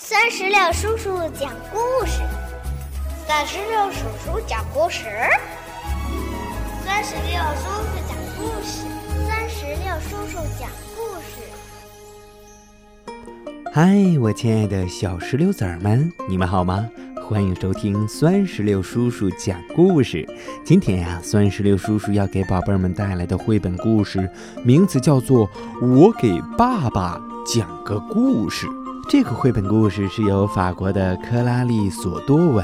酸石榴叔叔讲故事，三十六叔叔讲故事，三十六叔叔讲故事，三十六叔叔讲故事。嗨，我亲爱的小石榴籽儿们，你们好吗？欢迎收听酸石榴叔叔讲故事。今天呀，酸石榴叔叔要给宝贝们带来的绘本故事，名字叫做《我给爸爸讲个故事》。这个绘本故事是由法国的克拉利·索多文、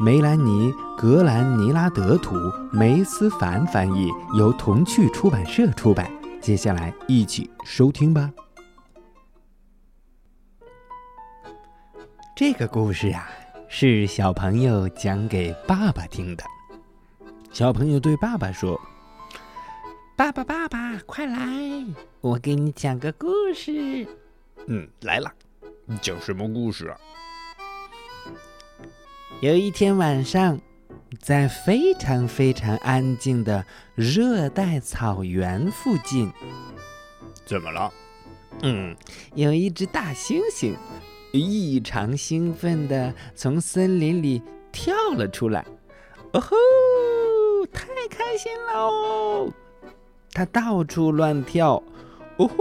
梅兰尼·格兰尼拉德图、梅思凡翻译，由童趣出版社出版。接下来一起收听吧。这个故事呀，是小朋友讲给爸爸听的。小朋友对爸爸说：“爸爸，爸爸，快来，我给你讲个故事。”嗯，来了。讲什么故事啊？有一天晚上，在非常非常安静的热带草原附近，怎么了？嗯，有一只大猩猩异常兴奋的从森林里跳了出来。哦吼！太开心了哦！它到处乱跳。哦吼！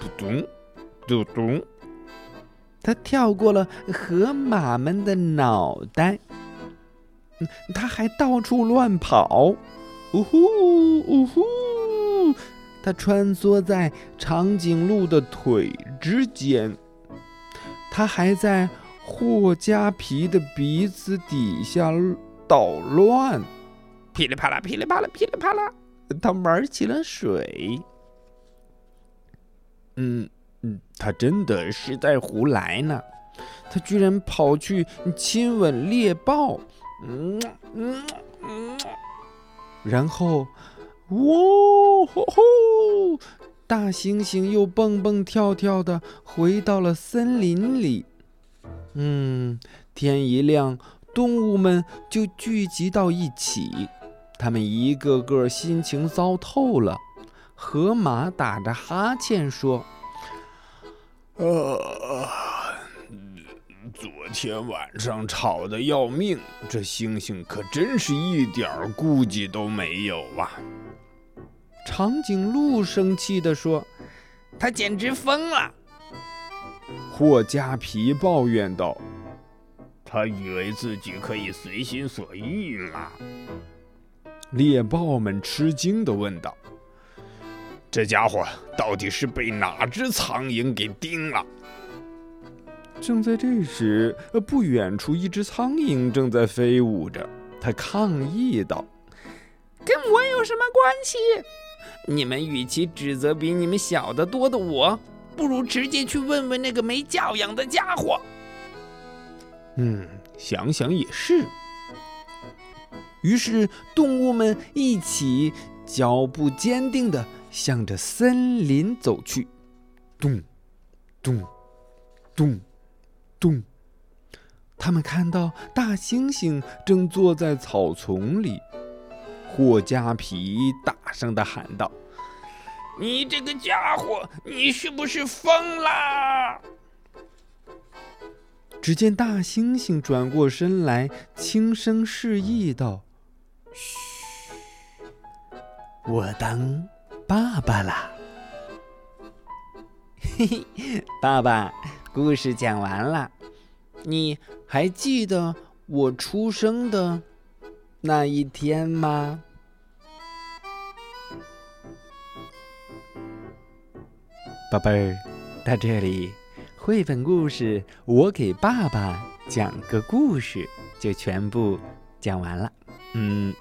嘟咚，嘟咚。他跳过了河马们的脑袋，他还到处乱跑，呜呼呜呼！他穿梭在长颈鹿的腿之间，他还在霍加皮的鼻子底下捣乱，噼里啪啦，噼里啪啦，噼里啪啦，他玩起了水。嗯。嗯他真的是在胡来呢！他居然跑去亲吻猎豹，嗯嗯嗯，然后，哇吼吼！大猩猩又蹦蹦跳跳的回到了森林里。嗯，天一亮，动物们就聚集到一起，他们一个个心情糟透了。河马打着哈欠说。呃，昨天晚上吵得要命，这猩猩可真是一点顾忌都没有啊！长颈鹿生气地说：“他简直疯了。”霍加皮抱怨道：“他以为自己可以随心所欲吗？”猎豹们吃惊地问道。这家伙到底是被哪只苍蝇给叮了？正在这时，不远处一只苍蝇正在飞舞着。它抗议道：“跟我有什么关系？你们与其指责比你们小得多的我，不如直接去问问那个没教养的家伙。”嗯，想想也是。于是，动物们一起脚步坚定的。向着森林走去，咚，咚，咚，咚。他们看到大猩猩正坐在草丛里。霍加皮大声的喊道：“你这个家伙，你是不是疯啦？”只见大猩猩转过身来，轻声示意道：“嘘，我当。”爸爸啦，嘿嘿，爸爸，故事讲完了，你还记得我出生的那一天吗？宝贝儿，到这里，绘本故事我给爸爸讲个故事就全部讲完了。嗯，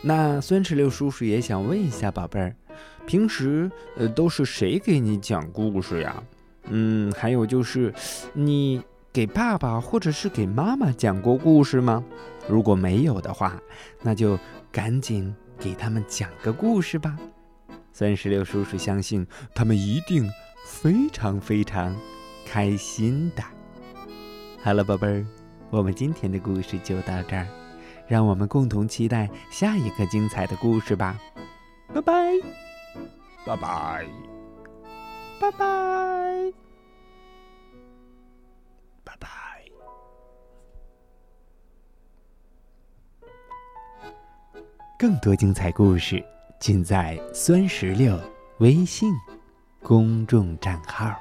那孙石榴叔叔也想问一下宝贝儿。平时呃都是谁给你讲故事呀？嗯，还有就是，你给爸爸或者是给妈妈讲过故事吗？如果没有的话，那就赶紧给他们讲个故事吧。三十六叔叔相信他们一定非常非常开心的。好了，宝贝儿，我们今天的故事就到这儿，让我们共同期待下一个精彩的故事吧。拜拜。拜拜。拜拜。拜拜。更多精彩故事，尽在酸石榴微信公众账号。